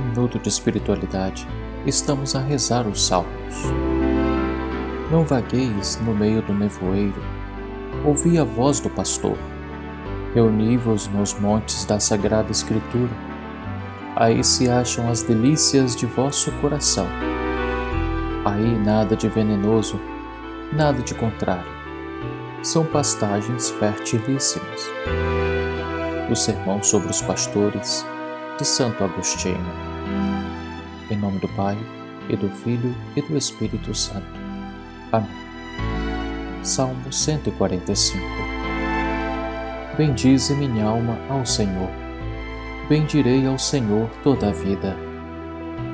minuto de espiritualidade, estamos a rezar os Salmos. Não vagueis no meio do nevoeiro, ouvi a voz do pastor. Reuni-vos nos montes da Sagrada Escritura. Aí se acham as delícias de vosso coração. Aí nada de venenoso, nada de contrário. São pastagens fertilíssimas. O sermão sobre os pastores de Santo Agostinho. Em nome do Pai, e do Filho e do Espírito Santo. Amém. Salmo 145 Bendize minha alma ao Senhor. Bendirei ao Senhor toda a vida.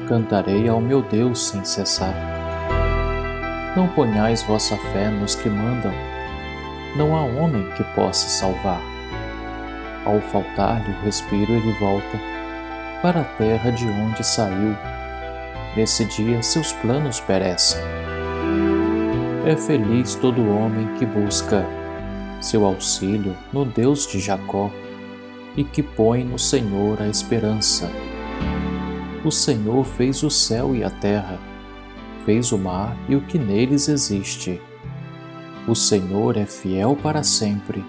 Cantarei ao meu Deus sem cessar. Não ponhais vossa fé nos que mandam. Não há homem que possa salvar. Ao faltar-lhe o respiro, ele volta para a terra de onde saiu. Nesse dia seus planos perecem. É feliz todo homem que busca seu auxílio no Deus de Jacó e que põe no Senhor a esperança. O Senhor fez o céu e a terra, fez o mar e o que neles existe. O Senhor é fiel para sempre,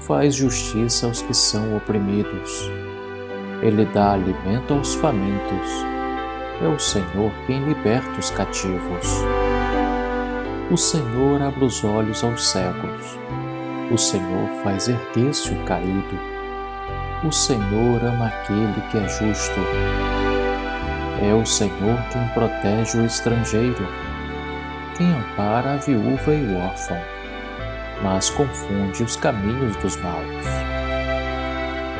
faz justiça aos que são oprimidos ele dá alimento aos famintos. É o Senhor quem liberta os cativos. O Senhor abre os olhos aos cegos. O Senhor faz erguer-se o caído. O Senhor ama aquele que é justo. É o Senhor quem protege o estrangeiro, quem ampara a viúva e o órfão, mas confunde os caminhos dos maus.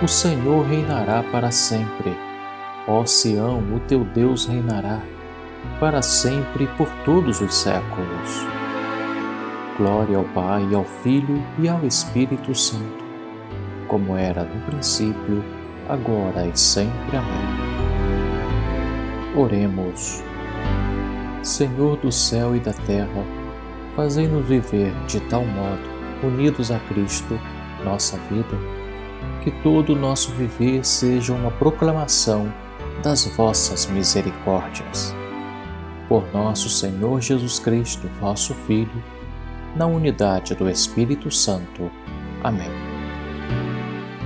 O Senhor reinará para sempre. Ó Sião, o teu Deus reinará para sempre e por todos os séculos. Glória ao Pai, ao Filho e ao Espírito Santo, como era no princípio, agora e sempre. Amém. Oremos. Senhor do céu e da terra, fazei-nos viver de tal modo, unidos a Cristo, nossa vida, que todo o nosso viver seja uma proclamação das vossas misericórdias. Por nosso Senhor Jesus Cristo, vosso Filho, na unidade do Espírito Santo. Amém.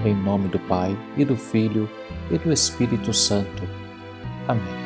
Em nome do Pai, e do Filho, e do Espírito Santo. Amém.